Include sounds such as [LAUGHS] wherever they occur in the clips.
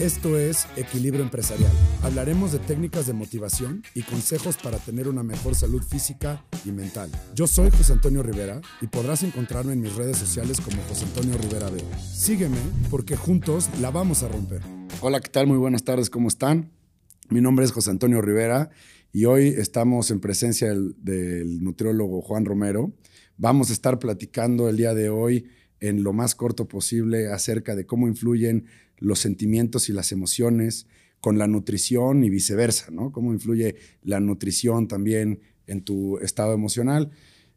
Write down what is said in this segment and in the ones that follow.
Esto es Equilibrio Empresarial. Hablaremos de técnicas de motivación y consejos para tener una mejor salud física y mental. Yo soy José Antonio Rivera y podrás encontrarme en mis redes sociales como José Antonio Rivera B. Sígueme porque juntos la vamos a romper. Hola, ¿qué tal? Muy buenas tardes, ¿cómo están? Mi nombre es José Antonio Rivera y hoy estamos en presencia del, del nutriólogo Juan Romero. Vamos a estar platicando el día de hoy en lo más corto posible acerca de cómo influyen los sentimientos y las emociones con la nutrición y viceversa, ¿no? Cómo influye la nutrición también en tu estado emocional.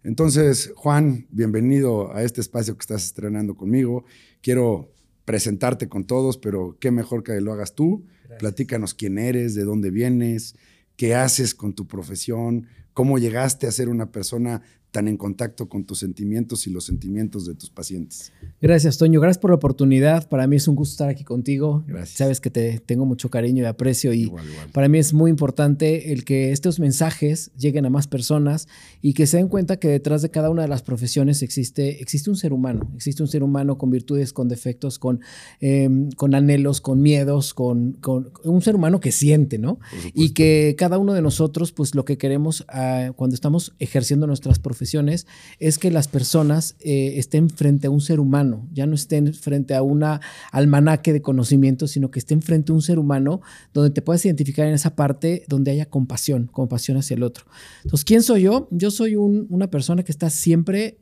Entonces, Juan, bienvenido a este espacio que estás estrenando conmigo. Quiero presentarte con todos, pero qué mejor que lo hagas tú. Platícanos quién eres, de dónde vienes, qué haces con tu profesión, cómo llegaste a ser una persona tan en contacto con tus sentimientos y los sentimientos de tus pacientes. Gracias, Toño. Gracias por la oportunidad. Para mí es un gusto estar aquí contigo. Gracias. Sabes que te tengo mucho cariño y aprecio y para mí es muy importante el que estos mensajes lleguen a más personas y que se den cuenta que detrás de cada una de las profesiones existe, existe un ser humano. Existe un ser humano con virtudes, con defectos, con, em, con anhelos, con miedos, con, con, un ser humano que siente, ¿no? Y que cada uno de nosotros, pues lo que queremos ah, cuando estamos ejerciendo nuestras profesiones, es que las personas eh, estén frente a un ser humano, ya no estén frente a una almanaque de conocimientos, sino que estén frente a un ser humano donde te puedas identificar en esa parte donde haya compasión, compasión hacia el otro. Entonces, ¿quién soy yo? Yo soy una persona que está siempre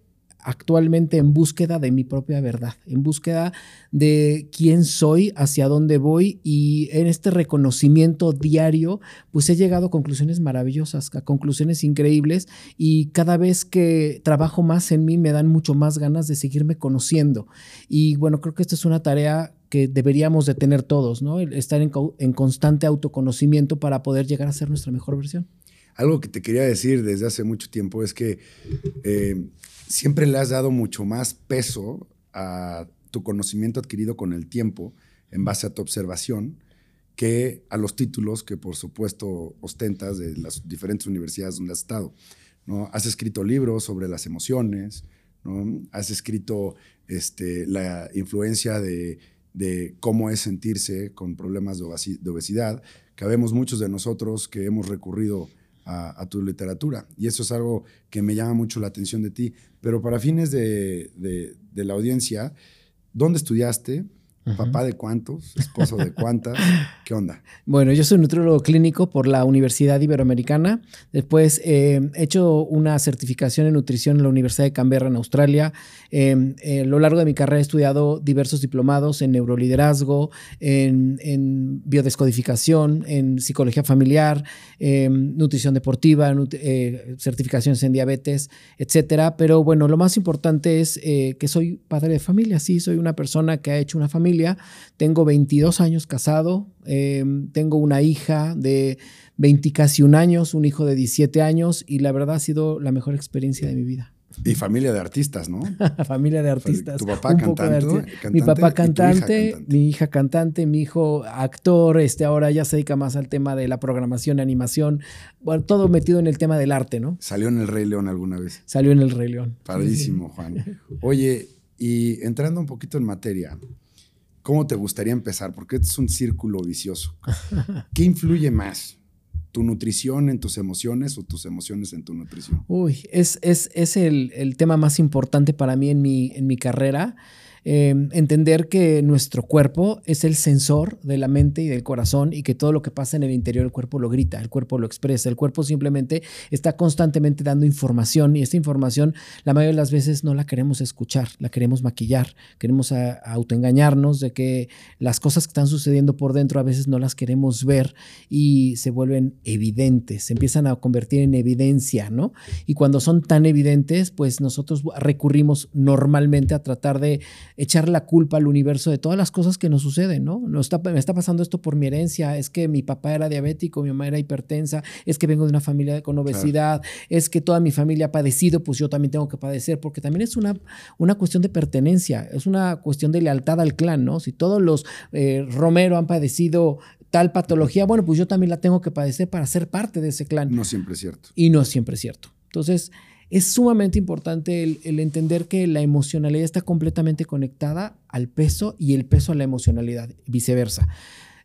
actualmente en búsqueda de mi propia verdad, en búsqueda de quién soy, hacia dónde voy y en este reconocimiento diario, pues he llegado a conclusiones maravillosas, a conclusiones increíbles y cada vez que trabajo más en mí me dan mucho más ganas de seguirme conociendo. Y bueno, creo que esta es una tarea que deberíamos de tener todos, ¿no? Estar en, constante autoconocimiento para poder llegar a ser nuestra mejor versión. Algo que te quería decir desde hace mucho tiempo es que eh, siempre le has dado mucho más peso a tu conocimiento adquirido con el tiempo en base a tu observación que a los títulos que por supuesto ostentas de las diferentes universidades donde has estado. ¿no? Has escrito libros sobre las emociones, ¿no? has escrito este, la influencia de, cómo es sentirse con problemas de obesidad, que habemos muchos de nosotros que hemos recurrido a, tu literatura. Y eso es algo que me llama mucho la atención de ti. Pero para fines de, de la audiencia, ¿dónde estudiaste? ¿Papá de cuántos? ¿Esposo de cuántas? [LAUGHS] ¿Qué onda? Bueno, yo soy nutriólogo clínico por la Universidad Iberoamericana. Después eh, he hecho una certificación en nutrición en la Universidad de Canberra, en Australia. Em, eh, a lo largo de mi carrera he estudiado diversos diplomados en neuroliderazgo, en, en biodescodificación, en psicología familiar, em, nutrición deportiva, eh, certificaciones en diabetes, etcétera. Pero bueno, lo más importante es que soy padre de familia. Sí, soy una persona que ha hecho una familia tengo 22 años casado, em, tengo una hija de 20 casi un años, un hijo de 17 años y la verdad ha sido la mejor experiencia de mi vida. Y familia de artistas, ¿no? [LAUGHS] familia de artistas. Tu papá cantante, Mi papá cantante, mi hija cantante, mi hijo actor, este ahora ya se dedica más al tema de la programación, animación, bueno, todo metido en el tema del arte, ¿no? ¿Salió en El Rey León alguna vez? Salió en El Rey León. Padrísimo, Juan. Oye, y entrando un poquito en materia, ¿Cómo te gustaría empezar? Porque este es un círculo vicioso. [LAUGHS] ¿Qué influye más? ¿Tu nutrición en tus emociones o tus emociones en tu nutrición? Uy, es, es, es el, el, tema más importante para mí en mi, en mi carrera. Em, entender que nuestro cuerpo es el sensor de la mente y del corazón y que todo lo que pasa en el interior del cuerpo lo grita, el cuerpo lo expresa, el cuerpo simplemente está constantemente dando información y esta información la mayoría de las veces no la queremos escuchar, la queremos maquillar, queremos autoengañarnos de que las cosas que están sucediendo por dentro a veces no las queremos ver y se vuelven evidentes, se empiezan a convertir en evidencia, ¿no? Y cuando son tan evidentes, pues nosotros recurrimos normalmente a tratar de echar la culpa al universo de todas las cosas que nos suceden, ¿no? no está, me está pasando esto por mi herencia, es que mi papá era diabético, mi mamá era hipertensa, es que vengo de una familia con obesidad, es que toda mi familia ha padecido, pues yo también tengo que padecer, porque también es una, una cuestión de pertenencia, es una cuestión de lealtad al clan, ¿no? Si todos los eh, Romero han padecido tal patología, bueno, pues yo también la tengo que padecer para ser parte de ese clan. No siempre es cierto. Y no siempre es cierto. Entonces, es sumamente importante el, entender que la emocionalidad está completamente conectada al peso y el peso a la emocionalidad, viceversa.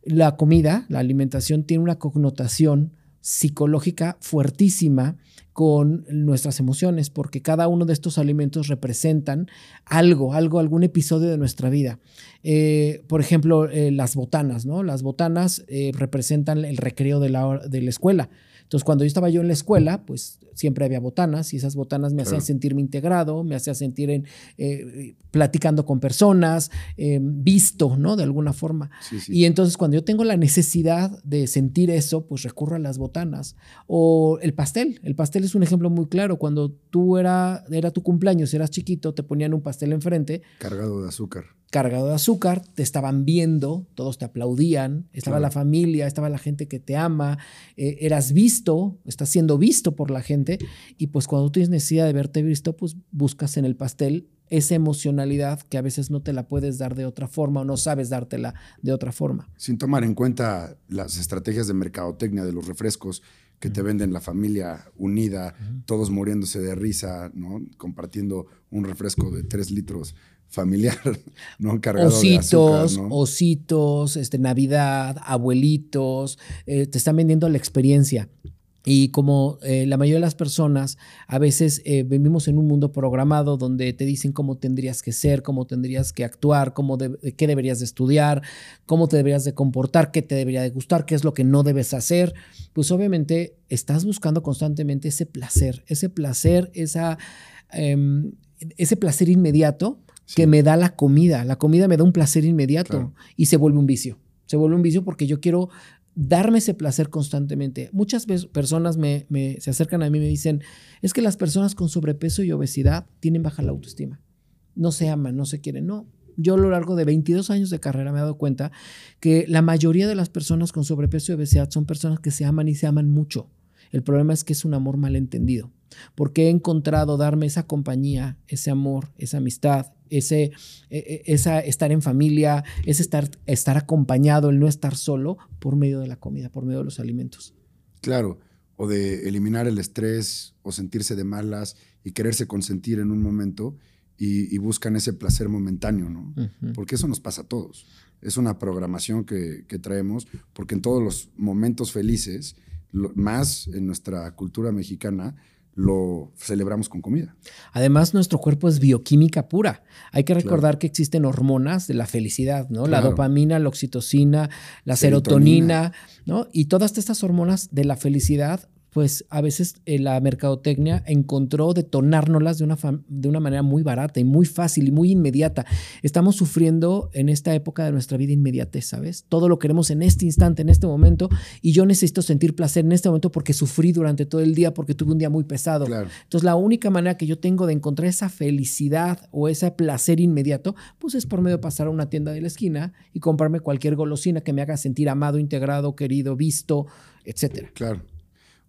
la comida, la alimentación tiene una connotación psicológica fuertísima con nuestras emociones, porque cada uno de estos alimentos representan algo, algo, algún episodio de nuestra vida. Eh, por ejemplo, eh, las botanas, ¿no? Las botanas eh, representan el recreo de la, de la escuela. Entonces, cuando yo estaba yo en la escuela, pues siempre había botanas y esas botanas me hacían sentirme integrado, me hacían sentir en, eh, platicando con personas, eh, visto, ¿no? De alguna forma. Y entonces, cuando yo tengo la necesidad de sentir eso, pues recurro a las botanas. O el pastel. El pastel es un ejemplo muy claro. Cuando tú era, era tu cumpleaños, eras chiquito, te ponían un pastel enfrente. Cargado de azúcar cargado de azúcar, te estaban viendo, todos te aplaudían, estaba la familia, estaba la gente que te ama, eh, eras visto, estás siendo visto por la gente y pues cuando tienes necesidad de verte visto, pues buscas en el pastel esa emocionalidad que a veces no te la puedes dar de otra forma o no sabes dártela de otra forma. Sin tomar en cuenta las estrategias de mercadotecnia de los refrescos que te venden la familia unida, todos muriéndose de risa, ¿no? compartiendo un refresco de tres litros familiar, [LAUGHS] ¿no? Cargado ositos, de azúcar, ositos, este, Navidad, abuelitos, eh, te están vendiendo la experiencia. Y como eh, la mayoría de las personas, a veces eh, vivimos en un mundo programado donde te dicen cómo tendrías que ser, cómo tendrías que actuar, cómo qué deberías de estudiar, cómo te deberías de comportar, qué te debería de gustar, qué es lo que no debes hacer, pues obviamente estás buscando constantemente ese placer, ese placer, esa, em, ese placer inmediato que me da la comida. La comida me da un placer inmediato y se vuelve un vicio. Se vuelve un vicio porque yo quiero darme ese placer constantemente. Muchas personas me, se acercan a mí y me dicen, es que las personas con sobrepeso y obesidad tienen baja la autoestima. No se aman, no se quieren. No, yo a lo largo de 22 años de carrera me he dado cuenta que la mayoría de las personas con sobrepeso y obesidad son personas que se aman y se aman mucho. El problema es que es un amor malentendido, porque he encontrado darme esa compañía, ese amor, esa amistad, ese e, e, esa estar en familia, ese estar, estar acompañado, el no estar solo por medio de la comida, por medio de los alimentos. Claro, o de eliminar el estrés o sentirse de malas y quererse consentir en un momento y, buscan ese placer momentáneo, ¿no? Porque eso nos pasa a todos. Es una programación que, que traemos porque en todos los momentos felices más en nuestra cultura mexicana, lo celebramos con comida. Además, nuestro cuerpo es bioquímica pura. Hay que recordar que existen hormonas de la felicidad, ¿no? La dopamina, la oxitocina, la serotonina, ¿no? Y todas estas hormonas de la felicidad pues a veces eh, la mercadotecnia encontró detonárnoslas de una, de una manera muy barata y muy fácil y muy inmediata. Estamos sufriendo en esta época de nuestra vida inmediatez, ¿sabes? Todo lo queremos en este instante, en este momento, y yo necesito sentir placer en este momento porque sufrí durante todo el día, porque tuve un día muy pesado. Entonces, la única manera que yo tengo de encontrar esa felicidad o ese placer inmediato, pues es por medio de pasar a una tienda de la esquina y comprarme cualquier golosina que me haga sentir amado, integrado, querido, visto, etcétera. Claro.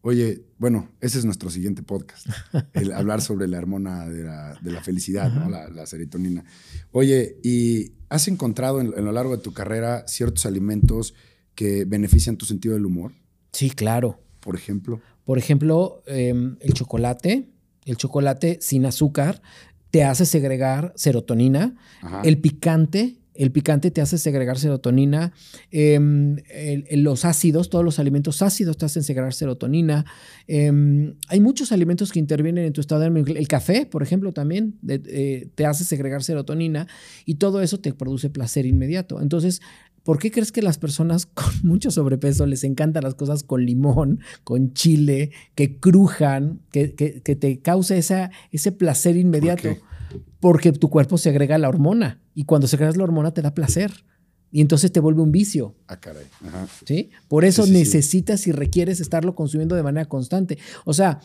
Oye, bueno, ese es nuestro siguiente podcast, el hablar sobre la hormona de la, felicidad, ¿no? la, serotonina. Oye, ¿y has encontrado en, lo largo de tu carrera ciertos alimentos que benefician tu sentido del humor? Sí, claro. Por ejemplo. Por ejemplo, em, el chocolate, el chocolate sin azúcar te hace segregar serotonina. El picante el picante te hace segregar serotonina. Em, los ácidos, todos los alimentos ácidos te hacen segregar serotonina. Em, hay muchos alimentos que intervienen en tu estado de ánimo. El café, por ejemplo, también eh, te hace segregar serotonina y todo eso te produce placer inmediato. Entonces, ¿por qué crees que las personas [LAUGHS] con mucho sobrepeso les encantan las cosas con limón, con chile, que crujan, que, te causa esa, ese placer inmediato? Porque tu cuerpo segrega la hormona y cuando segregas la hormona te da placer. Y entonces te vuelve un vicio. Ah, caray. ¿Sí? Por eso necesitas y requieres estarlo consumiendo de manera constante. O sea,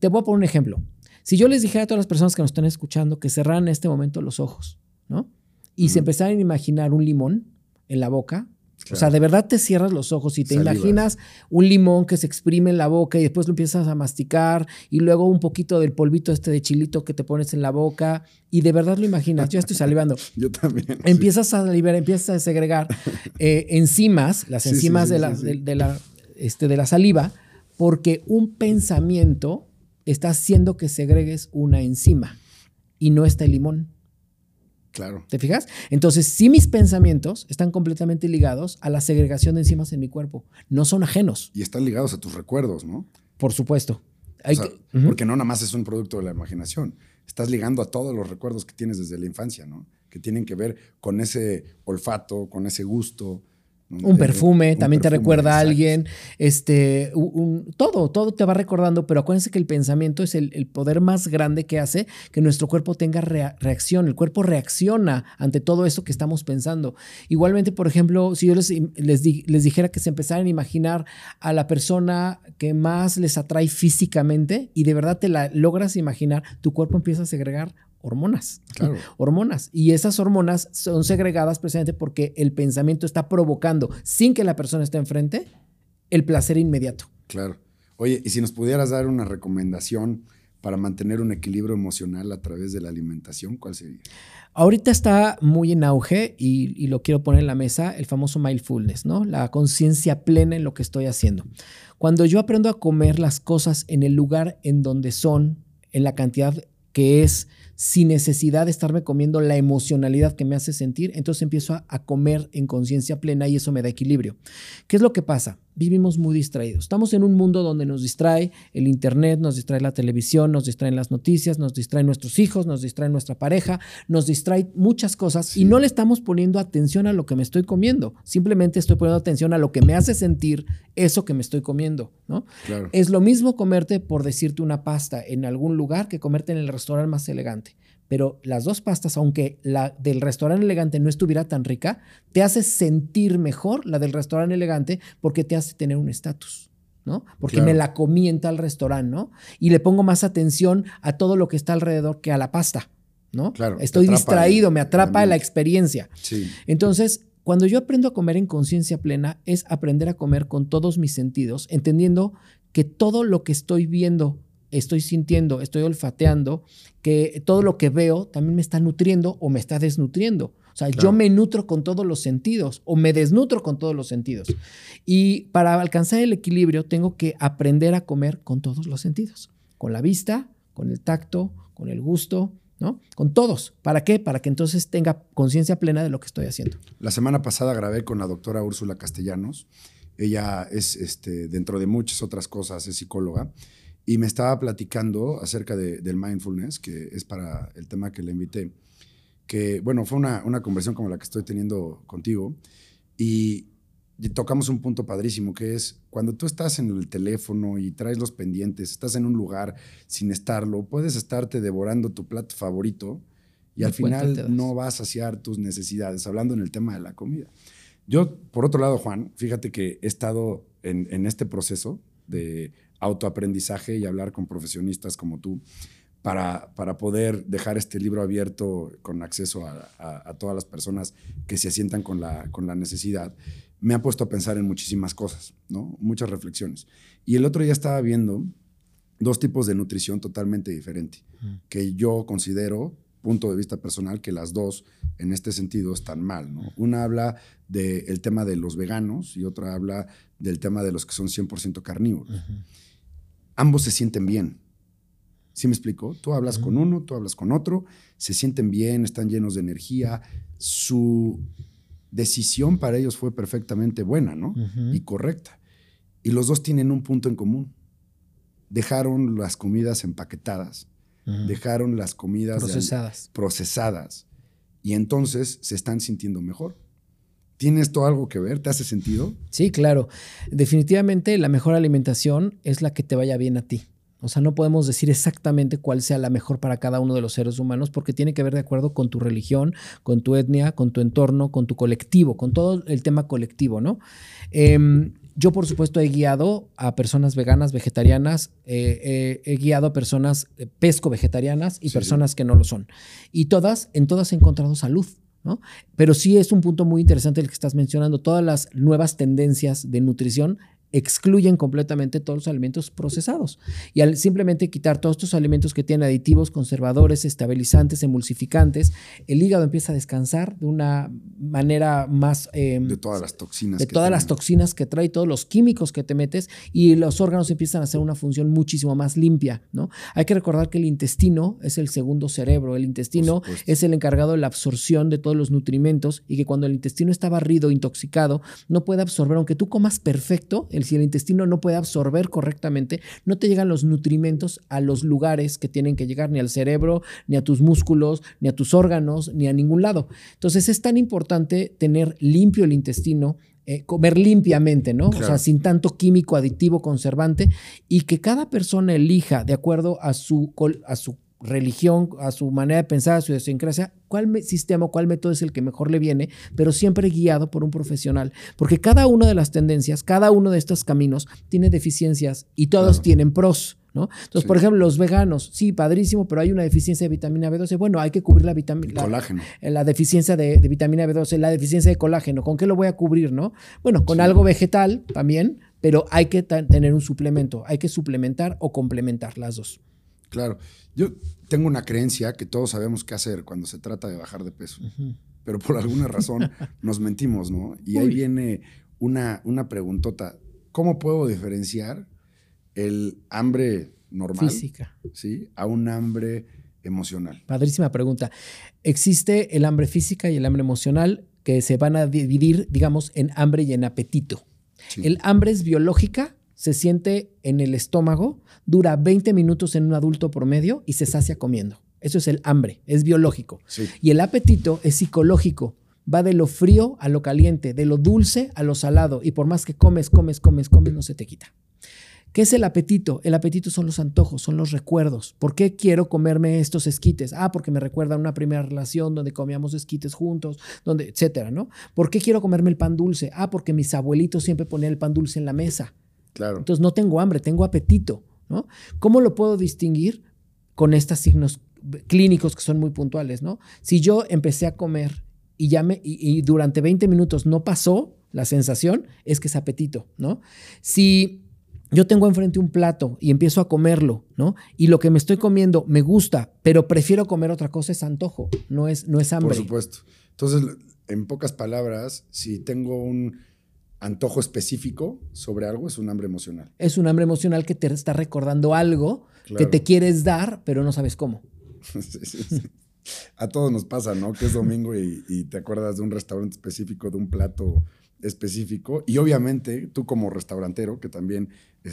te voy a poner un ejemplo. Si yo les dijera a todas las personas que nos están escuchando que cerraran en este momento los ojos, ¿no? Y se empezaran a imaginar un limón en la boca, o sea, de verdad te cierras los ojos y te imaginas un limón que se exprime en la boca y después lo empiezas a masticar y luego un poquito del polvito este de chilito que te pones en la boca y de verdad lo imaginas. Yo estoy salivando. [LAUGHS] Yo también. Empiezas a salivar, empiezas a segregar eh, enzimas, las enzimas de, la, de, la, este, de la saliva, porque un pensamiento está haciendo que segregues una enzima y no está el limón. Claro. ¿Te fijas? Entonces, sí mis pensamientos están completamente ligados a la segregación de enzimas en mi cuerpo. No son ajenos. Y están ligados a tus recuerdos, ¿no? Por supuesto. Porque no nada más es un producto de la imaginación. Estás ligando a todos los recuerdos que tienes desde la infancia, ¿no? Que tienen que ver con ese olfato, con ese gusto, un perfume, también te recuerda a alguien, este, todo, todo te va recordando, pero acuérdense que el pensamiento es el, poder más grande que hace que nuestro cuerpo tenga reacción, el cuerpo reacciona ante todo eso que estamos pensando. Igualmente, por ejemplo, si yo les, les, les dijera que se empezaran a imaginar a la persona que más les atrae físicamente y de verdad te la logras imaginar, tu cuerpo empieza a segregar hormonas. Claro. [LAUGHS] Hormonas. Y esas hormonas son segregadas precisamente porque el pensamiento está provocando, sin que la persona esté enfrente, el placer inmediato. Claro. Oye, y si nos pudieras dar una recomendación para mantener un equilibrio emocional a través de la alimentación, ¿cuál sería? Ahorita está muy en auge y, y lo quiero poner en la mesa, el famoso mindfulness, ¿no? La conciencia plena en lo que estoy haciendo. Cuando yo aprendo a comer las cosas en el lugar en donde son, en la cantidad que es sin necesidad de estarme comiendo la emocionalidad que me hace sentir, entonces empiezo a, comer en conciencia plena y eso me da equilibrio. ¿Qué es lo que pasa? Vivimos muy distraídos. Estamos en un mundo donde nos distrae el Internet, nos distrae la televisión, nos distraen las noticias, nos distraen nuestros hijos, nos distrae nuestra pareja, nos distrae muchas cosas y no le estamos poniendo atención a lo que me estoy comiendo. Simplemente estoy poniendo atención a lo que me hace sentir eso que me estoy comiendo. ¿no? Es lo mismo comerte, por decirte, una pasta en algún lugar que comerte en el restaurante más elegante pero las dos pastas, aunque la del restaurante elegante no estuviera tan rica, te hace sentir mejor la del restaurante elegante porque te hace tener un estatus. ¿no? Porque me la comí en tal restaurante, ¿no? Y le pongo más atención a todo lo que está alrededor que a la pasta, ¿no? Claro. Estoy distraído, me atrapa la experiencia. Sí. Entonces, cuando yo aprendo a comer en conciencia plena, es aprender a comer con todos mis sentidos, entendiendo que todo lo que estoy viendo estoy sintiendo, estoy olfateando, que todo lo que veo también me está nutriendo o me está desnutriendo. O sea, yo me nutro con todos los sentidos o me desnutro con todos los sentidos. Y para alcanzar el equilibrio tengo que aprender a comer con todos los sentidos. Con la vista, con el tacto, con el gusto, ¿no? Con todos. ¿Para qué? Para que entonces tenga conciencia plena de lo que estoy haciendo. La semana pasada grabé con la doctora Úrsula Castellanos. Ella es, este, dentro de muchas otras cosas, es psicóloga y me estaba platicando acerca del mindfulness, que es para el tema que le invité, que, bueno, fue una, una conversación como la que estoy teniendo contigo, y, tocamos un punto padrísimo, que es cuando tú estás en el teléfono y traes los pendientes, estás en un lugar sin estarlo, puedes estarte devorando tu plato favorito y al final no vas a saciar tus necesidades, hablando en el tema de la comida. Yo, por otro lado, Juan, fíjate que he estado en, en este proceso de autoaprendizaje y hablar con profesionistas como tú para, para poder dejar este libro abierto con acceso a, todas las personas que se sientan con la, con la necesidad, me ha puesto a pensar en muchísimas cosas, ¿no? muchas reflexiones. Y el otro día estaba viendo dos tipos de nutrición totalmente diferentes, que yo considero, punto de vista personal, que las dos en este sentido están mal. ¿no? Una habla del tema de los veganos y otra habla del tema de los que son 100% carnívoros ambos se sienten bien. ¿Sí me explico? Tú hablas con uno, tú hablas con otro, se sienten bien, están llenos de energía. Su decisión para ellos fue perfectamente buena, ¿no? Y correcta. Y los dos tienen un punto en común. Dejaron las comidas empaquetadas, dejaron las comidas procesadas. procesadas y entonces se están sintiendo mejor. ¿Tiene esto algo que ver? ¿Te hace sentido? Sí, claro. Definitivamente la mejor alimentación es la que te vaya bien a ti. O sea, no podemos decir exactamente cuál sea la mejor para cada uno de los seres humanos porque tiene que ver de acuerdo con tu religión, con tu etnia, con tu entorno, con tu colectivo, con todo el tema colectivo, ¿no? Em, yo, por supuesto, he guiado a personas veganas, vegetarianas, eh, eh, he guiado a personas eh, pesco vegetarianas y personas que no lo son. Y todas, en todas he encontrado salud. Pero sí es un punto muy interesante el que estás mencionando. Todas las nuevas tendencias de nutrición excluyen completamente todos los alimentos procesados. Y al simplemente quitar todos estos alimentos que tienen aditivos, conservadores, estabilizantes, emulsificantes, el hígado empieza a descansar de una manera más... Em, de todas las toxinas. De todas las toxinas que trae, todos los químicos que te metes y los órganos empiezan a hacer una función muchísimo más limpia. ¿no? Hay que recordar que el intestino es el segundo cerebro. El intestino es el encargado de la absorción de todos los nutrimentos y que cuando el intestino está barrido, intoxicado, no puede absorber, aunque tú comas perfecto, el si el intestino no puede absorber correctamente, no te llegan los nutrimentos a los lugares que tienen que llegar, ni al cerebro, ni a tus músculos, ni a tus órganos, ni a ningún lado. Entonces es tan importante tener limpio el intestino, eh, comer limpiamente, ¿no? O sea, sin tanto químico adictivo conservante y que cada persona elija de acuerdo a su, a su religión, a su manera de pensar, a su idiosincrasia, cuál sistema, cuál método es el que mejor le viene, pero siempre guiado por un profesional. Porque cada una de las tendencias, cada uno de estos caminos tiene deficiencias y todos tienen pros. ¿No? Entonces, por ejemplo, los veganos, sí, padrísimo, pero hay una deficiencia de vitamina B12. Bueno, hay que cubrir la vitamina. Colágeno. La, deficiencia de, vitamina B12, la deficiencia de colágeno. ¿Con qué lo voy a cubrir, no? Bueno, con algo vegetal también, pero hay que tener un suplemento. Hay que suplementar o complementar las dos. Claro. Yo tengo una creencia que todos sabemos qué hacer cuando se trata de bajar de peso, pero por alguna razón [LAUGHS] nos mentimos, ¿no? Y ahí viene una, una preguntota. ¿Cómo puedo diferenciar el hambre normal? Física. ¿Sí? A un hambre emocional. Padrísima pregunta. Existe el hambre física y el hambre emocional que se van a dividir, digamos, en hambre y en apetito. El hambre es biológica, se siente en el estómago, dura 20 minutos en un adulto promedio y se sacia comiendo. Eso es el hambre, es biológico. Y el apetito es psicológico. Va de lo frío a lo caliente, de lo dulce a lo salado. Y por más que comes, comes, comes, comes, no se te quita. ¿Qué es el apetito? El apetito son los antojos, son los recuerdos. ¿Por qué quiero comerme estos esquites? Ah, porque me recuerda a una primera relación donde comíamos esquites juntos, donde, etcétera, ¿no? ¿Por qué quiero comerme el pan dulce? Ah, porque mis abuelitos siempre ponían el pan dulce en la mesa. Claro. Entonces no tengo hambre, tengo apetito. ¿no? ¿Cómo lo puedo distinguir? Con estos signos clínicos que son muy puntuales. ¿no? Si yo empecé a comer y, ya me, y, durante 20 minutos no pasó la sensación, es que es apetito. ¿no? Si yo tengo enfrente un plato y empiezo a comerlo, ¿no? Y lo que me estoy comiendo me gusta, pero prefiero comer otra cosa, es antojo, no es, no es hambre. Por supuesto. Entonces, en pocas palabras, si tengo un antojo específico sobre algo, es un hambre emocional. Es un hambre emocional que te está recordando algo que te quieres dar, pero no sabes cómo. [LAUGHS] A todos nos pasa, ¿no? Que es domingo y, te acuerdas de un restaurante específico, de un plato específico. Y obviamente tú como restaurantero, que también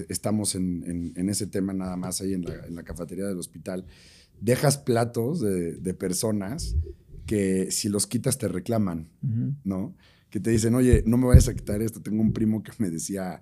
estamos en, ese tema nada más ahí en la, cafetería del hospital, dejas platos de, personas que si los quitas te reclaman, ¿no? Que te dicen, oye, no me vayas a quitar esto. Tengo un primo que me decía,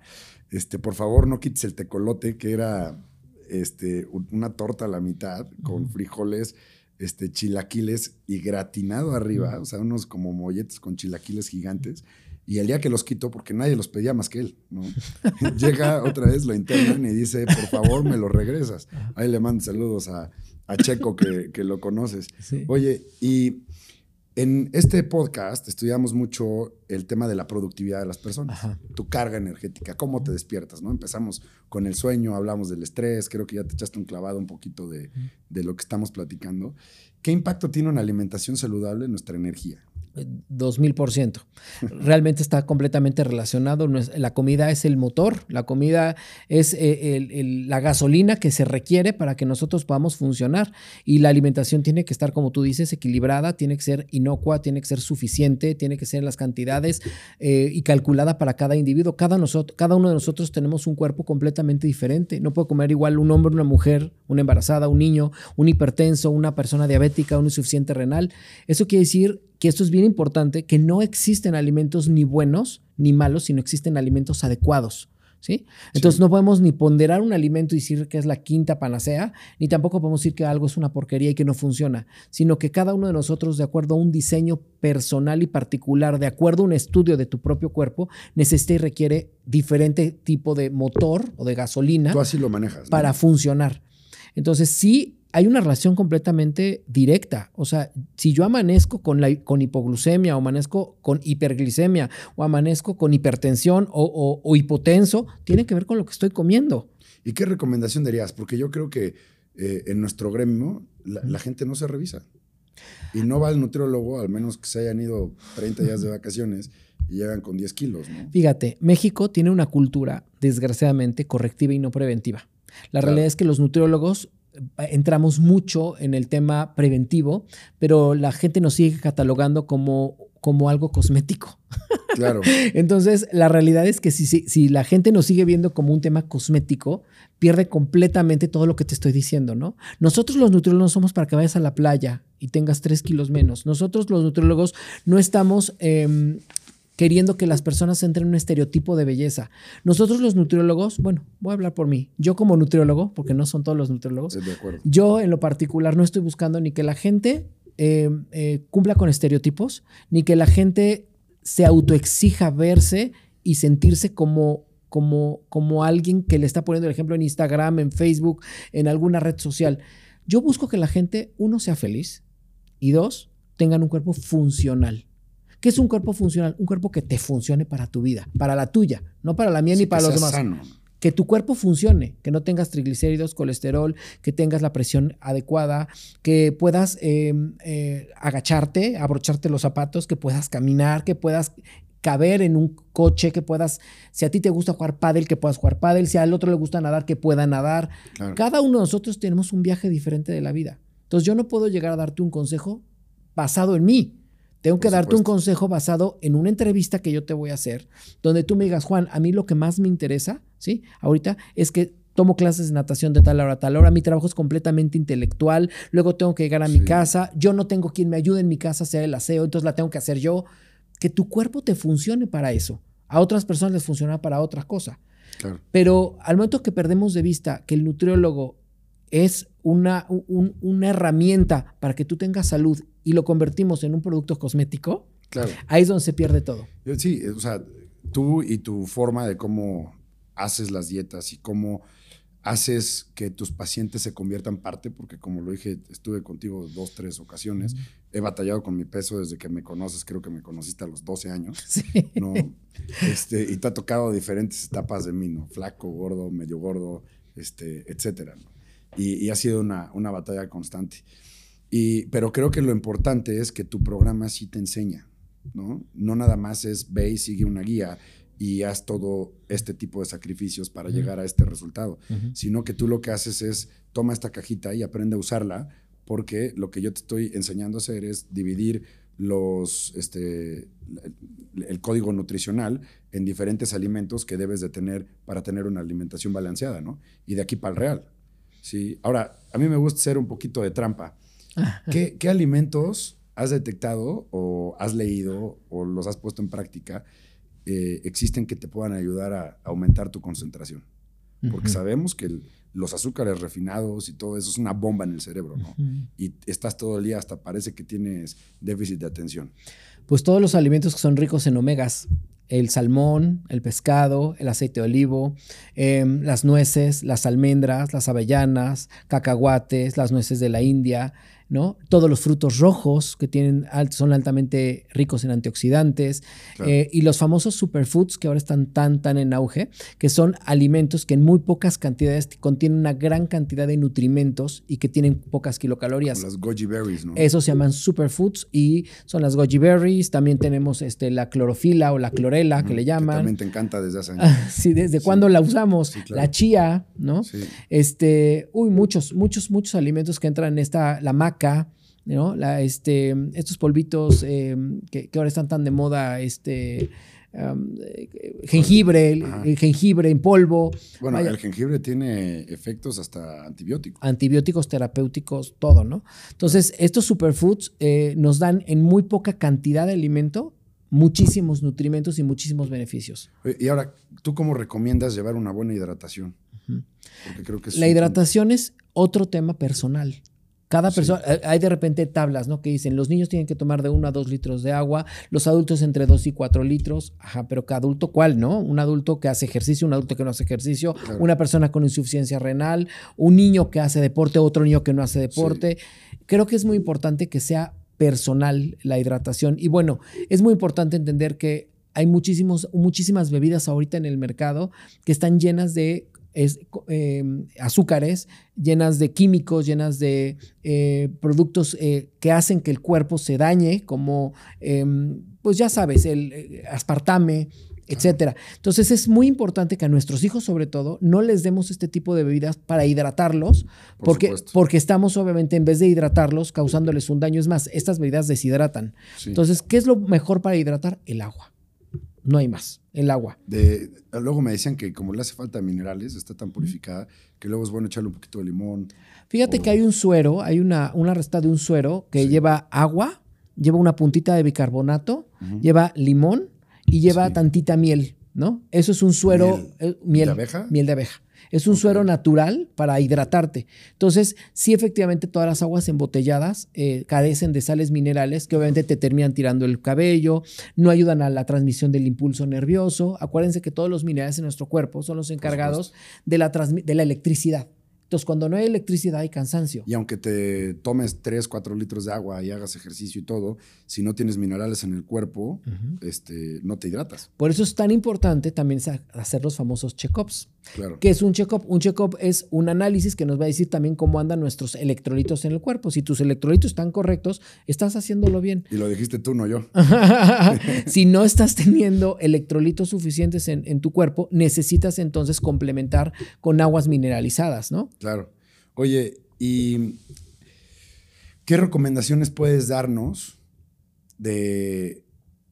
este, por favor, no quites el tecolote, que era este, una torta a la mitad con frijoles, este, chilaquiles y gratinado arriba, o sea, unos como molletes con chilaquiles gigantes. Y el día que los quito, porque nadie los pedía más que él, ¿no? [LAUGHS] Llega otra vez, lo internan y dice, por favor, me lo regresas. Ahí le mando saludos a, Checo, que, que, lo conoces. Oye, y en este podcast estudiamos mucho el tema de la productividad de las personas, tu carga energética, cómo te despiertas, ¿no? Empezamos con el sueño, hablamos del estrés, creo que ya te echaste un clavado un poquito de, de lo que estamos platicando. ¿Qué impacto tiene una alimentación saludable en nuestra energía? Dos mil por ciento. Realmente está completamente relacionado. La comida es el motor, la comida es eh, la gasolina que se requiere para que nosotros podamos funcionar. Y la alimentación tiene que estar, como tú dices, equilibrada, tiene que ser inocua, tiene que ser suficiente, tiene que ser en las cantidades eh, y calculada para cada individuo. Cada, nosotros, cada uno de nosotros tenemos un cuerpo completamente diferente. No puede comer igual un hombre, una mujer, una embarazada, un niño, un hipertenso, una persona diabética, un insuficiente renal. Eso quiere decir que esto es bien importante, que no existen alimentos ni buenos ni malos, sino existen alimentos adecuados. ¿Sí? Entonces no podemos ni ponderar un alimento y decir que es la quinta panacea, ni tampoco podemos decir que algo es una porquería y que no funciona, sino que cada uno de nosotros, de acuerdo a un diseño personal y particular, de acuerdo a un estudio de tu propio cuerpo, necesita y requiere diferente tipo de motor o de gasolina. Tú así lo manejas. Para funcionar. Entonces sí hay una relación completamente directa. O sea, si yo amanezco con, la, con hipoglucemia o amanezco con hiperglicemia o amanezco con hipertensión o, hipotenso, tiene que ver con lo que estoy comiendo. ¿Y qué recomendación darías? Porque yo creo que eh, en nuestro gremio la, gente no se revisa. Y no va al nutriólogo, al menos que se hayan ido 30 días de vacaciones y llegan con 10 kilos. Fíjate, México tiene una cultura, desgraciadamente, correctiva y no preventiva. La realidad es que los nutriólogos entramos mucho en el tema preventivo, pero la gente nos sigue catalogando como, como algo cosmético. [LAUGHS] Claro. Entonces, la realidad es que si, si, la gente nos sigue viendo como un tema cosmético, pierde completamente todo lo que te estoy diciendo, ¿no? Nosotros los nutriólogos somos para que vayas a la playa y tengas tres kilos menos. Nosotros los nutriólogos no estamos em, queriendo que las personas entren en un estereotipo de belleza. Nosotros los nutriólogos, bueno, voy a hablar por mí. Yo como nutriólogo, porque no son todos los nutriólogos, yo en lo particular no estoy buscando ni que la gente eh, eh, cumpla con estereotipos, ni que la gente se autoexija verse y sentirse como como, como alguien que le está poniendo el ejemplo en Instagram, en Facebook, en alguna red social. Yo busco que la gente, uno, sea feliz y dos, tengan un cuerpo funcional. ¿Qué es un cuerpo funcional? Un cuerpo que te funcione para tu vida, para la tuya, no para la mía ni para los demás. Que tu cuerpo funcione, que no tengas triglicéridos, colesterol, que tengas la presión adecuada, que puedas em, eh, agacharte, abrocharte los zapatos, que puedas caminar, que puedas caber en un coche, que puedas, si a ti te gusta jugar pádel, que puedas jugar pádel, si al otro le gusta nadar, que pueda nadar. Cada uno de nosotros tenemos un viaje diferente de la vida. Entonces yo no puedo llegar a darte un consejo basado en mí. Tengo que darte un consejo basado en una entrevista que yo te voy a hacer, donde tú me digas, Juan, a mí lo que más me interesa, ¿sí? Ahorita es que tomo clases de natación de tal hora a tal hora, mi trabajo es completamente intelectual, luego tengo que llegar a mi casa, yo no tengo quien me ayude en mi casa a hacer el aseo, entonces la tengo que hacer yo. Que tu cuerpo te funcione para eso. A otras personas les funciona para otra cosa. Pero al momento que perdemos de vista que el nutriólogo es una, una herramienta para que tú tengas salud y lo convertimos en un producto cosmético, claro. ahí es donde se pierde todo. Sí, o sea, tú y tu forma de cómo haces las dietas y cómo haces que tus pacientes se conviertan parte, porque como lo dije, estuve contigo dos, tres ocasiones, he batallado con mi peso desde que me conoces, creo que me conociste a los 12 años, [LAUGHS] sí. ¿no? Este, y te ha tocado diferentes etapas de mí, ¿no? Flaco, gordo, medio gordo, este, etcétera, ¿no? y, ha sido una, una batalla constante. Y, pero creo que lo importante es que tu programa sí te enseña, ¿no? No nada más es ve y sigue una guía y haz todo este tipo de sacrificios para llegar a este resultado, sino que tú lo que haces es toma esta cajita y aprende a usarla, porque lo que yo te estoy enseñando a hacer es dividir los, este, el código nutricional en diferentes alimentos que debes de tener para tener una alimentación balanceada, ¿no? Y de aquí para el real. Sí. Ahora, a mí me gusta ser un poquito de trampa. ¿Qué, alimentos has detectado o has leído o los has puesto en práctica eh, existen que te puedan ayudar a, aumentar tu concentración? Porque sabemos que los azúcares refinados y todo eso es una bomba en el cerebro, ¿no? Y estás todo el día hasta parece que tienes déficit de atención. Pues todos los alimentos que son ricos en omegas, el salmón, el pescado, el aceite de olivo, em, las nueces, las almendras, las avellanas, cacahuates, las nueces de la India, ¿no? Todos los frutos rojos que tienen, son altamente ricos en antioxidantes eh, y los famosos superfoods que ahora están tan, tan en auge, que son alimentos que en muy pocas cantidades contienen una gran cantidad de nutrimentos y que tienen pocas kilocalorías. Como las goji berries, ¿no? Esos se llaman superfoods y son las goji berries. También tenemos este, la clorofila o la clorela que le llaman. también te encanta desde hace años. sí, ¿desde cuándo la usamos? La chía, ¿no? Este, uy, muchos, muchos, muchos alimentos que entran en esta, la maca ¿no? La, este, estos polvitos eh, que, ahora están tan de moda, este, jengibre, el, jengibre en polvo. Bueno, el jengibre tiene efectos hasta antibióticos. Antibióticos, terapéuticos, todo, ¿no? Entonces, estos superfoods eh, nos dan en muy poca cantidad de alimento muchísimos nutrimentos y muchísimos beneficios. Y ahora, ¿tú cómo recomiendas llevar una buena hidratación? Porque creo que La hidratación es otro tema personal. Cada persona, eh, hay de repente tablas, ¿no? Que dicen, los niños tienen que tomar de 1 a 2 litros de agua, los adultos entre 2 y 4 litros. Ajá, pero cada adulto, ¿cuál, no? Un adulto que hace ejercicio, un adulto que no hace ejercicio, una persona con insuficiencia renal, un niño que hace deporte, otro niño que no hace deporte. Creo que es muy importante que sea personal la hidratación. Y bueno, es muy importante entender que hay muchísimos, muchísimas bebidas ahorita en el mercado que están llenas de es, em, azúcares, llenas de químicos, llenas de eh, productos eh, que hacen que el cuerpo se dañe, como, em, pues ya sabes, el eh, aspartame, etcétera. Entonces es muy importante que a nuestros hijos, sobre todo, no les demos este tipo de bebidas para hidratarlos, porque, porque estamos obviamente en vez de hidratarlos causándoles un daño. Es más, estas bebidas deshidratan. Entonces, ¿qué es lo mejor para hidratar? El agua. No hay más, el agua. De, luego me decían que como le hace falta minerales, está tan purificada, que luego es bueno echarle un poquito de limón. Fíjate que hay un suero, hay una, una receta de un suero que lleva agua, lleva una puntita de bicarbonato, lleva limón y lleva tantita miel, ¿no? Eso es un suero. ¿Miel, eh, de abeja? Miel de abeja. Es un suero natural para hidratarte. Entonces, sí, efectivamente, todas las aguas embotelladas eh, carecen de sales minerales que obviamente te terminan tirando el cabello, no ayudan a la transmisión del impulso nervioso. Acuérdense que todos los minerales en nuestro cuerpo son los encargados de la, de la electricidad. Entonces, cuando no hay electricidad hay cansancio. Y aunque te tomes 3, 4 litros de agua y hagas ejercicio y todo, si no tienes minerales en el cuerpo, este, no te hidratas. Por eso es tan importante también hacer los famosos check-ups. Claro. ¿Qué es un check-up? Un check-up es un análisis que nos va a decir también cómo andan nuestros electrolitos en el cuerpo. Si tus electrolitos están correctos, estás haciéndolo bien. Y lo dijiste tú, no yo. [LAUGHS] si no estás teniendo electrolitos suficientes en, en tu cuerpo, necesitas entonces complementar con aguas mineralizadas, ¿no? Claro. Oye, ¿y qué recomendaciones puedes darnos de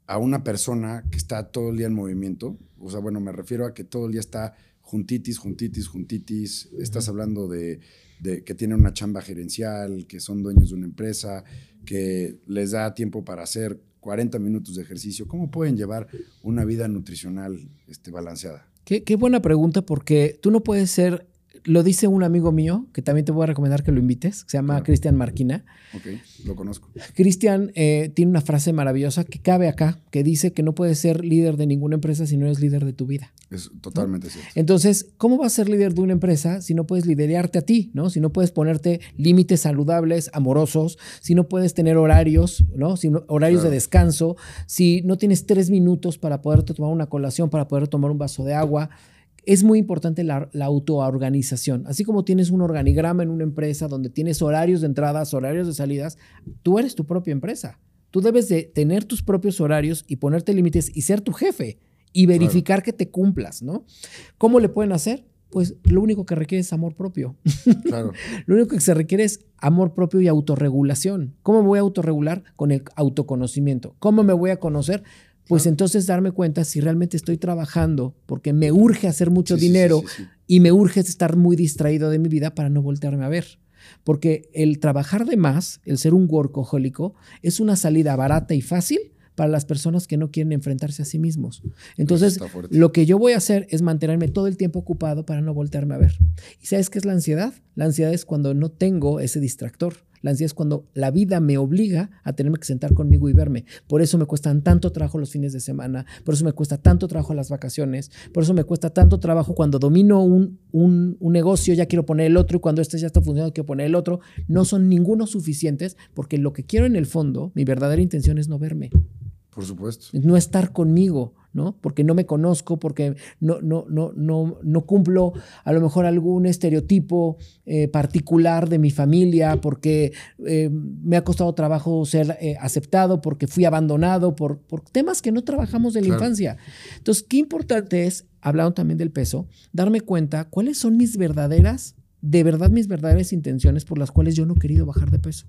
a una persona que está todo el día en movimiento? O sea, bueno, me refiero a que todo el día está juntitis, juntitis, juntitis. Estás hablando de, que tienen una chamba gerencial, que son dueños de una empresa, que les da tiempo para hacer 40 minutos de ejercicio. ¿Cómo pueden llevar una vida nutricional este, balanceada? Qué, qué buena pregunta, porque tú no puedes ser lo dice un amigo mío, que también te voy a recomendar que lo invites, se llama Cristian Marquina. Ok, lo conozco. Cristian eh, tiene una frase maravillosa que cabe acá, que dice que no puedes ser líder de ninguna empresa si no eres líder de tu vida. Es totalmente cierto. Entonces, ¿cómo vas a ser líder de una empresa si no puedes liderarte a ti, ¿no? Si no puedes ponerte límites saludables, amorosos, si no puedes tener horarios, ¿no? Si horarios de descanso, si no tienes tres minutos para poderte tomar una colación, para poder tomar un vaso de agua es muy importante la, autoorganización. Así como tienes un organigrama en una empresa donde tienes horarios de entradas, horarios de salidas, tú eres tu propia empresa. Tú debes de tener tus propios horarios y ponerte límites y ser tu jefe y verificar que te cumplas, ¿no? ¿Cómo le pueden hacer? Pues lo único que requiere es amor propio. Claro. [LAUGHS] lo único que se requiere es amor propio y autorregulación. ¿Cómo me voy a autorregular? Con el autoconocimiento. ¿Cómo me voy a conocer? Pues entonces darme cuenta si realmente estoy trabajando porque me urge hacer mucho dinero y me urge estar muy distraído de mi vida para no voltearme a ver. Porque el trabajar de más, el ser un workahólico, es una salida barata y fácil para las personas que no quieren enfrentarse a sí mismos. Entonces, lo que yo voy a hacer es mantenerme todo el tiempo ocupado para no voltearme a ver. ¿Y sabes qué es la ansiedad? La ansiedad es cuando no tengo ese distractor. La ansiedad es cuando la vida me obliga a tenerme que sentar conmigo y verme. Por eso me cuestan tanto trabajo los fines de semana, por eso me cuesta tanto trabajo las vacaciones, por eso me cuesta tanto trabajo cuando domino un, un, negocio, ya quiero poner el otro y cuando este ya está funcionando, quiero poner el otro. No son ninguno suficientes porque lo que quiero en el fondo, mi verdadera intención es no verme. Por supuesto. No estar conmigo, ¿no? Porque no me conozco, porque no, no, no, no, no cumplo a lo mejor algún estereotipo eh, particular de mi familia, porque eh, me ha costado trabajo ser eh, aceptado, porque fui abandonado, por, por, temas que no trabajamos de la infancia. Entonces, qué importante es, hablando también del peso, darme cuenta cuáles son mis verdaderas, de verdad mis verdaderas intenciones por las cuales yo no he querido bajar de peso.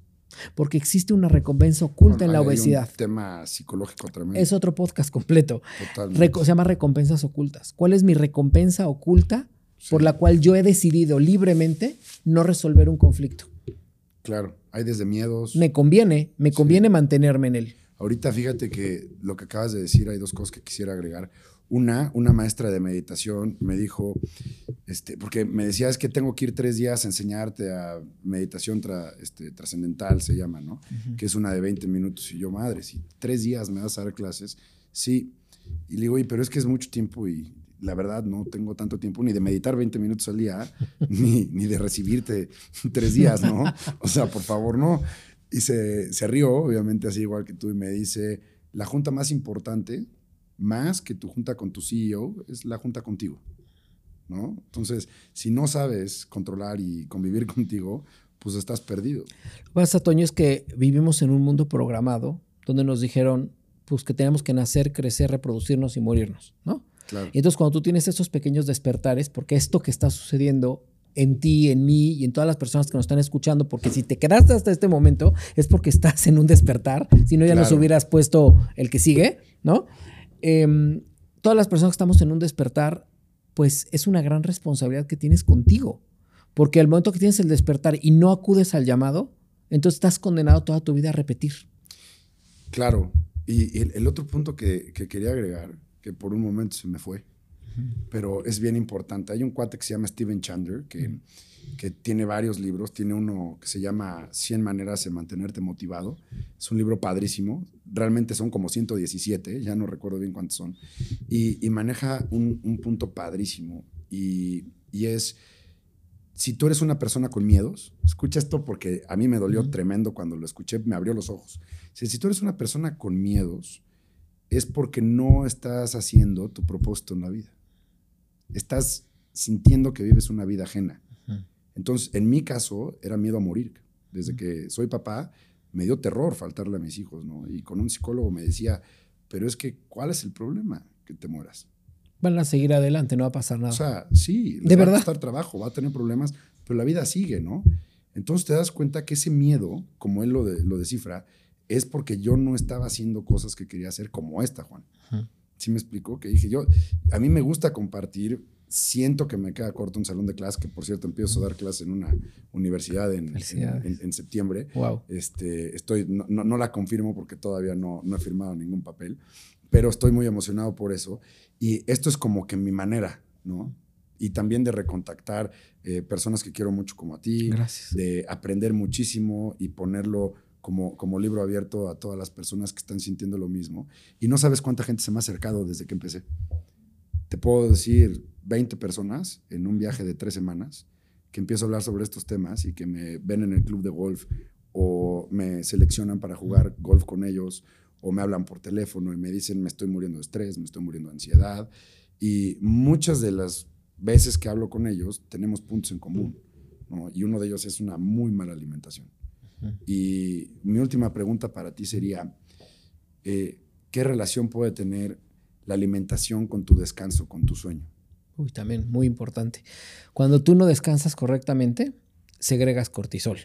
Porque existe una recompensa oculta en la obesidad. Un tema psicológico tremendo. Es otro podcast completo. se llama recompensas ocultas. ¿Cuál es mi recompensa oculta por la cual yo he decidido libremente no resolver un conflicto? Claro, hay desde miedos. Me conviene, me conviene mantenerme en él. Ahorita fíjate que lo que acabas de decir, hay dos cosas que quisiera agregar. Una, una maestra de meditación me dijo, este, porque me decía, es que tengo que ir tres días a enseñarte a meditación este, trascendental, se llama, ¿no? Que es una de 20 minutos. Y yo, madre, si tres días me vas a dar clases, sí. Y le digo, oye, pero es que es mucho tiempo y la verdad no tengo tanto tiempo ni de meditar 20 minutos al día, [LAUGHS] ni, ni, de recibirte tres días, ¿no? O sea, por favor, no. Y se, se rió, obviamente, así igual que tú, y me dice, la junta más importante, más que tu junta con tu CEO, es la junta contigo. ¿no? Entonces, si no sabes controlar y convivir [LAUGHS] contigo, pues estás perdido. Lo que pasa, Toño, es que vivimos en un mundo programado donde nos dijeron pues que tenemos que nacer, crecer, reproducirnos y morirnos, ¿no? Claro. Y entonces cuando tú tienes esos pequeños despertares, porque esto que está sucediendo en ti, en mí y en todas las personas que nos están escuchando, porque si te quedaste hasta este momento es porque estás en un despertar, si no ya nos hubieras puesto el que sigue, ¿no? Em, todas las personas que estamos en un despertar pues es una gran responsabilidad que tienes contigo. Porque al momento que tienes el despertar y no acudes al llamado, entonces estás condenado toda tu vida a repetir. Claro. Y el, otro punto que, quería agregar, que por un momento se me fue, pero es bien importante. Hay un cuate que se llama Steven Chandler, que, que tiene varios libros. Tiene uno que se llama 100 maneras de mantenerte motivado. Es un libro padrísimo. Realmente son como 117, ya no recuerdo bien cuántos son. Y, maneja un, punto padrísimo. Y, es, si tú eres una persona con miedos, escucha esto porque a mí me dolió tremendo cuando lo escuché, me abrió los ojos. Si, si tú eres una persona con miedos, es porque no estás haciendo tu propósito en la vida estás sintiendo que vives una vida ajena. Entonces, en mi caso, era miedo a morir. Desde que soy papá, me dio terror faltarle a mis hijos, ¿no? Y con un psicólogo me decía, pero es que, ¿cuál es el problema? Que te mueras. Van a seguir adelante, no va a pasar nada. O sea, sí, de verdad. va a costar trabajo, va a tener problemas, pero la vida sigue, ¿no? Entonces te das cuenta que ese miedo, como él lo, lo descifra, es porque yo no estaba haciendo cosas que quería hacer como esta, Juan. ¿Sí me explicó? Que dije yo, a mí me gusta compartir, siento que me queda corto un salón de clase, que por cierto empiezo a dar clases en una universidad en, en, septiembre. Wow. Este, estoy, no, no, la confirmo porque todavía no, no he firmado ningún papel, pero estoy muy emocionado por eso. Y esto es como que mi manera, ¿no? Y también de recontactar eh, personas que quiero mucho como a ti, Gracias. de aprender muchísimo y ponerlo como, como libro abierto a todas las personas que están sintiendo lo mismo. Y no sabes cuánta gente se me ha acercado desde que empecé. Te puedo decir 20 personas en un viaje de tres semanas que empiezo a hablar sobre estos temas y que me ven en el club de golf o me seleccionan para jugar golf con ellos o me hablan por teléfono y me dicen me estoy muriendo de estrés, me estoy muriendo de ansiedad. Y muchas de las veces que hablo con ellos tenemos puntos en común. Y uno de ellos es una muy mala alimentación. Y mi última pregunta para ti sería, eh, ¿qué relación puede tener la alimentación con tu descanso, con tu sueño? Uy, también muy importante. Cuando tú no descansas correctamente, segregas cortisol.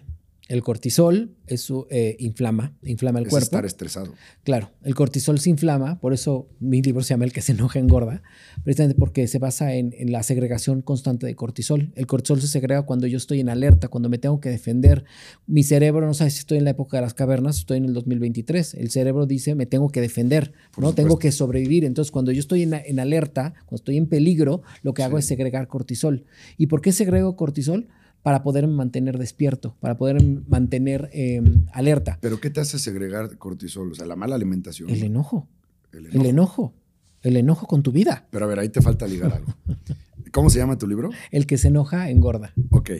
El cortisol eso eh, inflama, inflama el es cuerpo. estar estresado. Claro, el cortisol se inflama, por eso mi libro se llama El que se enoja engorda, precisamente porque se basa en, la segregación constante de cortisol. El cortisol se segrega cuando yo estoy en alerta, cuando me tengo que defender. Mi cerebro no sabe si estoy en la época de las cavernas, estoy en el 2023. El cerebro dice, me tengo que defender, no tengo que sobrevivir. Entonces, cuando yo estoy en, alerta, cuando estoy en peligro, lo que hago es segregar cortisol. ¿Y por qué segrego cortisol? Para poder mantener despierto, para poder mantener em, alerta. ¿Pero qué te hace segregar cortisol? O sea, la mala alimentación. El enojo. El enojo. El enojo, con tu vida. Pero a ver, ahí te falta ligar algo. [LAUGHS] ¿Cómo se llama tu libro? El que se enoja engorda. Ok.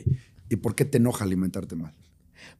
¿Y por qué te enoja alimentarte mal?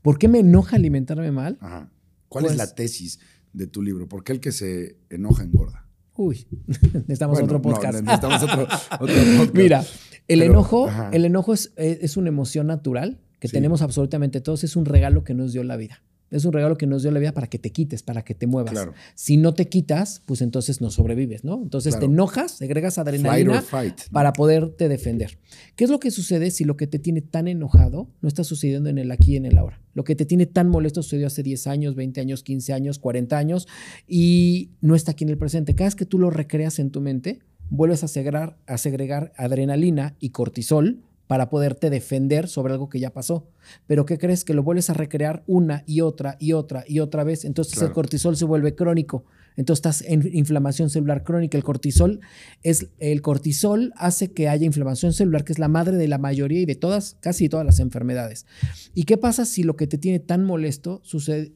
¿Por qué me enoja alimentarme mal? Ajá. ¿Cuál es pues la tesis de tu libro? ¿Por qué el que se enoja engorda? Uy, [LAUGHS] necesitamos otro podcast. necesitamos [LAUGHS] otro, podcast. Mira, el enojo, el enojo es, es, una emoción natural que tenemos absolutamente todos. Es un regalo que nos dio la vida. Es un regalo que nos dio la vida para que te quites, para que te muevas. Si no te quitas, pues entonces no sobrevives, ¿no? Entonces te enojas, segregas adrenalina para poderte defender. ¿Qué es lo que sucede si lo que te tiene tan enojado no está sucediendo en el aquí y en el ahora? Lo que te tiene tan molesto sucedió hace 10 años, 20 años, 15 años, 40 años y no está aquí en el presente. Cada vez que tú lo recreas en tu mente, vuelves a segregar, a segregar adrenalina y cortisol para poderte defender sobre algo que ya pasó. Pero ¿qué crees? Que lo vuelves a recrear una y otra y otra y otra vez. Entonces el cortisol se vuelve crónico. Entonces estás en inflamación celular crónica. El cortisol es el cortisol hace que haya inflamación celular, que es la madre de la mayoría y de todas, casi todas las enfermedades. ¿Y qué pasa si lo que te tiene tan molesto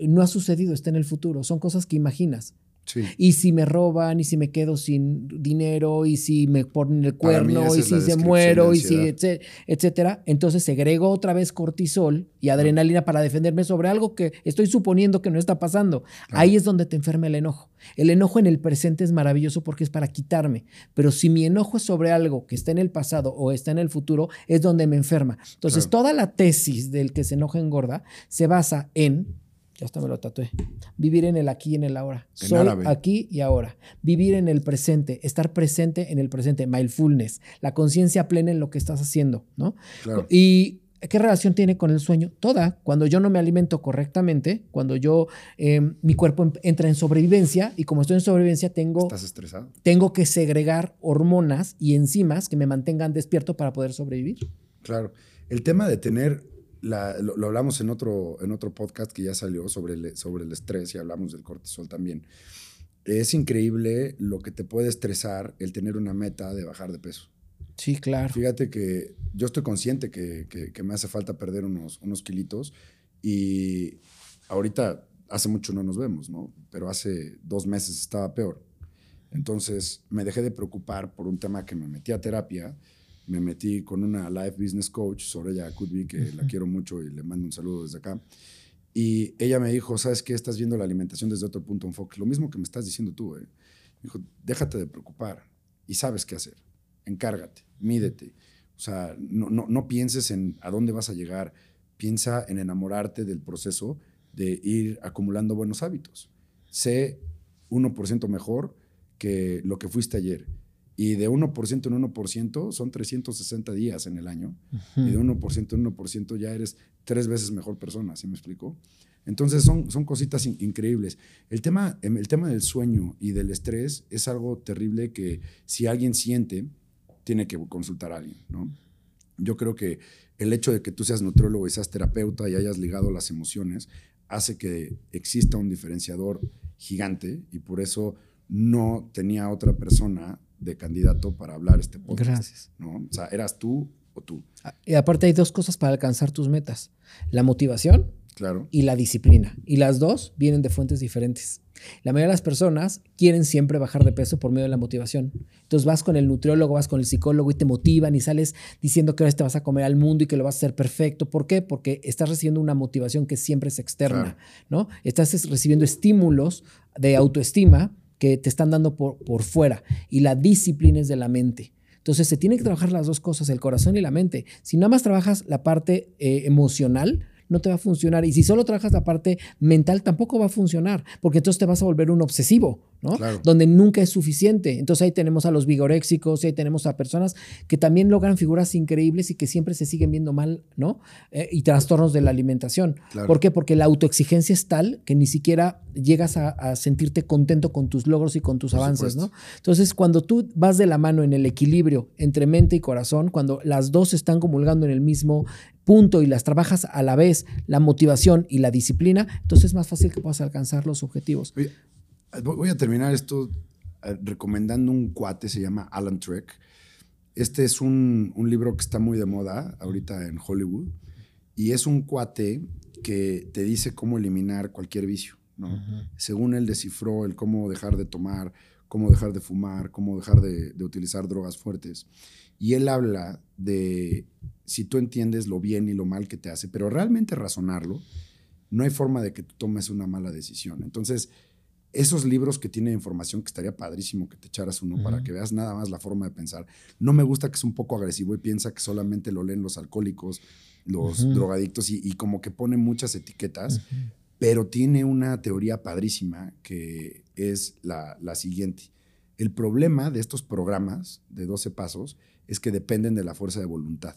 no ha sucedido, está en el futuro? Son cosas que imaginas. Y si me roban, y si me quedo sin dinero, y si me ponen el cuerno, y si se muero, y si, etcétera. Entonces segrego otra vez cortisol y adrenalina para defenderme sobre algo que estoy suponiendo que no está pasando. Ahí es donde te enferma el enojo. El enojo en el presente es maravilloso porque es para quitarme. Pero si mi enojo es sobre algo que está en el pasado o está en el futuro, es donde me enferma. Entonces, toda la tesis del que se enoja engorda se basa en ya hasta me lo tatué. Vivir en el aquí y en el ahora. Soy aquí y ahora. Vivir en el presente, estar presente en el presente, mindfulness, la conciencia plena en lo que estás haciendo, ¿no? Claro. Y ¿Qué relación tiene con el sueño? Toda. Cuando yo no me alimento correctamente, cuando yo, em, mi cuerpo em, entra en sobrevivencia y como estoy en sobrevivencia tengo... ¿Estás estresado? Tengo que segregar hormonas y enzimas que me mantengan despierto para poder sobrevivir. Claro. El tema de tener lo, hablamos en otro, en otro podcast que ya salió sobre el, sobre el estrés y hablamos del cortisol también. Es increíble lo que te puede estresar el tener una meta de bajar de peso. Sí, claro. Fíjate que yo estoy consciente que, que, me hace falta perder unos, unos kilitos y ahorita hace mucho no nos vemos, ¿no? Pero hace dos meses estaba peor. Entonces me dejé de preocupar por un tema que me metí a terapia me metí con una life business coach, Soraya Kutby, que la quiero mucho y le mando un saludo desde acá. Y ella me dijo, ¿sabes qué? Estás viendo la alimentación desde otro punto de enfoque. Lo mismo que me estás diciendo tú, ¿eh? Me dijo, déjate de preocupar y sabes qué hacer. Encárgate, mídete. O sea, no, no, no pienses en a dónde vas a llegar. Piensa en enamorarte del proceso de ir acumulando buenos hábitos. Sé 1% mejor que lo que fuiste ayer y de 1% en 1% son 360 días en el año. Y de 1% en 1% ya eres tres veces mejor persona, ¿sí me explico? Entonces son, son cositas increíbles. El tema, em, el tema del sueño y del estrés es algo terrible que si alguien siente, tiene que consultar a alguien, ¿no? Yo creo que el hecho de que tú seas nutriólogo y seas terapeuta y hayas ligado las emociones hace que exista un diferenciador gigante y por eso no tenía otra persona de candidato para hablar este podcast. Gracias. ¿no? O sea, eras tú o tú. Ah, y aparte hay dos cosas para alcanzar tus metas. La motivación claro. y la disciplina. Y las dos vienen de fuentes diferentes. La mayoría de las personas quieren siempre bajar de peso por medio de la motivación. Entonces vas con el nutriólogo, vas con el psicólogo y te motivan y sales diciendo que ahora te vas a comer al mundo y que lo vas a hacer perfecto. ¿Por qué? Porque estás recibiendo una motivación que siempre es externa, ¿no? Estás recibiendo estímulos de autoestima que te están dando por, por fuera y la disciplina es de la mente. Entonces se tienen que trabajar las dos cosas, el corazón y la mente. Si nada más trabajas la parte eh, emocional, no te va a funcionar. Y si solo trabajas la parte mental, tampoco va a funcionar, porque entonces te vas a volver un obsesivo. Donde nunca es suficiente. Entonces ahí tenemos a los vigoréxicos, ahí tenemos a personas que también logran figuras increíbles y que siempre se siguen viendo mal, ¿no? Eh, y trastornos de la alimentación. ¿Por qué? Porque la autoexigencia es tal que ni siquiera llegas a, sentirte contento con tus logros y con tus avances, ¿no? Entonces, cuando tú vas de la mano en el equilibrio entre mente y corazón, cuando las dos están comulgando en el mismo punto y las trabajas a la vez, la motivación y la disciplina, entonces es más fácil que puedas alcanzar los objetivos. Voy a terminar esto eh, recomendando un cuate, se llama Alan Trek. Este es un, libro que está muy de moda ahorita en Hollywood y es un cuate que te dice cómo eliminar cualquier vicio. ¿no? Según él descifró el cómo dejar de tomar, cómo dejar de fumar, cómo dejar de, de utilizar drogas fuertes. Y él habla de si tú entiendes lo bien y lo mal que te hace, pero realmente razonarlo, no hay forma de que tú tomes una mala decisión. Entonces, esos libros que tienen información que estaría padrísimo que te echaras uno para que veas nada más la forma de pensar. No me gusta que es un poco agresivo y piensa que solamente lo leen los alcohólicos, los drogadictos y, como que pone muchas etiquetas, pero tiene una teoría padrísima que es la, la siguiente. El problema de estos programas de 12 pasos es que dependen de la fuerza de voluntad.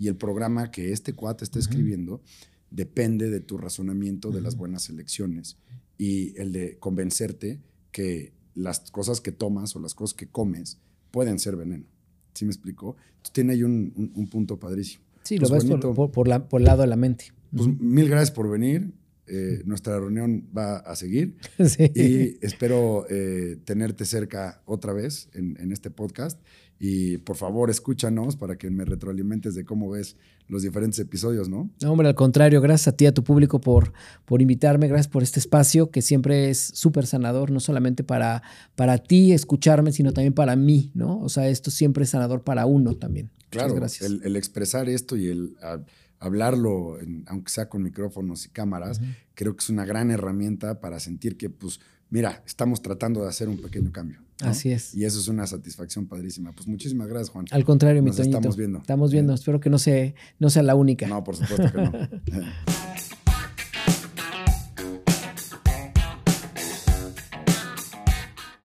Y el programa que este cuate está escribiendo depende de tu razonamiento de las buenas elecciones y el de convencerte que las cosas que tomas o las cosas que comes pueden ser veneno. ¿Sí me explicó? Entonces tiene ahí un, punto padrísimo. Sí, lo pues ves por, por, la, por, el lado de la mente. Pues mil gracias por venir. Eh, nuestra reunión va a seguir [LAUGHS] y espero eh, tenerte cerca otra vez en, en, este podcast. Y por favor, escúchanos para que me retroalimentes de cómo ves los diferentes episodios, ¿no? No, hombre, al contrario, gracias a ti, a tu público por, por invitarme, gracias por este espacio que siempre es súper sanador, no solamente para, para ti escucharme, sino también para mí, ¿no? O sea, esto siempre es sanador para uno también. Claro, gracias. El, expresar esto y el hablarlo, aunque sea con micrófonos y cámaras, creo que es una gran herramienta para sentir que, pues, mira, estamos tratando de hacer un pequeño cambio. Así es. Y eso es una satisfacción padrísima. Pues muchísimas gracias, Juan. Al contrario, mi Nos estamos viendo. Estamos viendo. Espero que no, sea, no sea la única. No, por supuesto que no. [LAUGHS]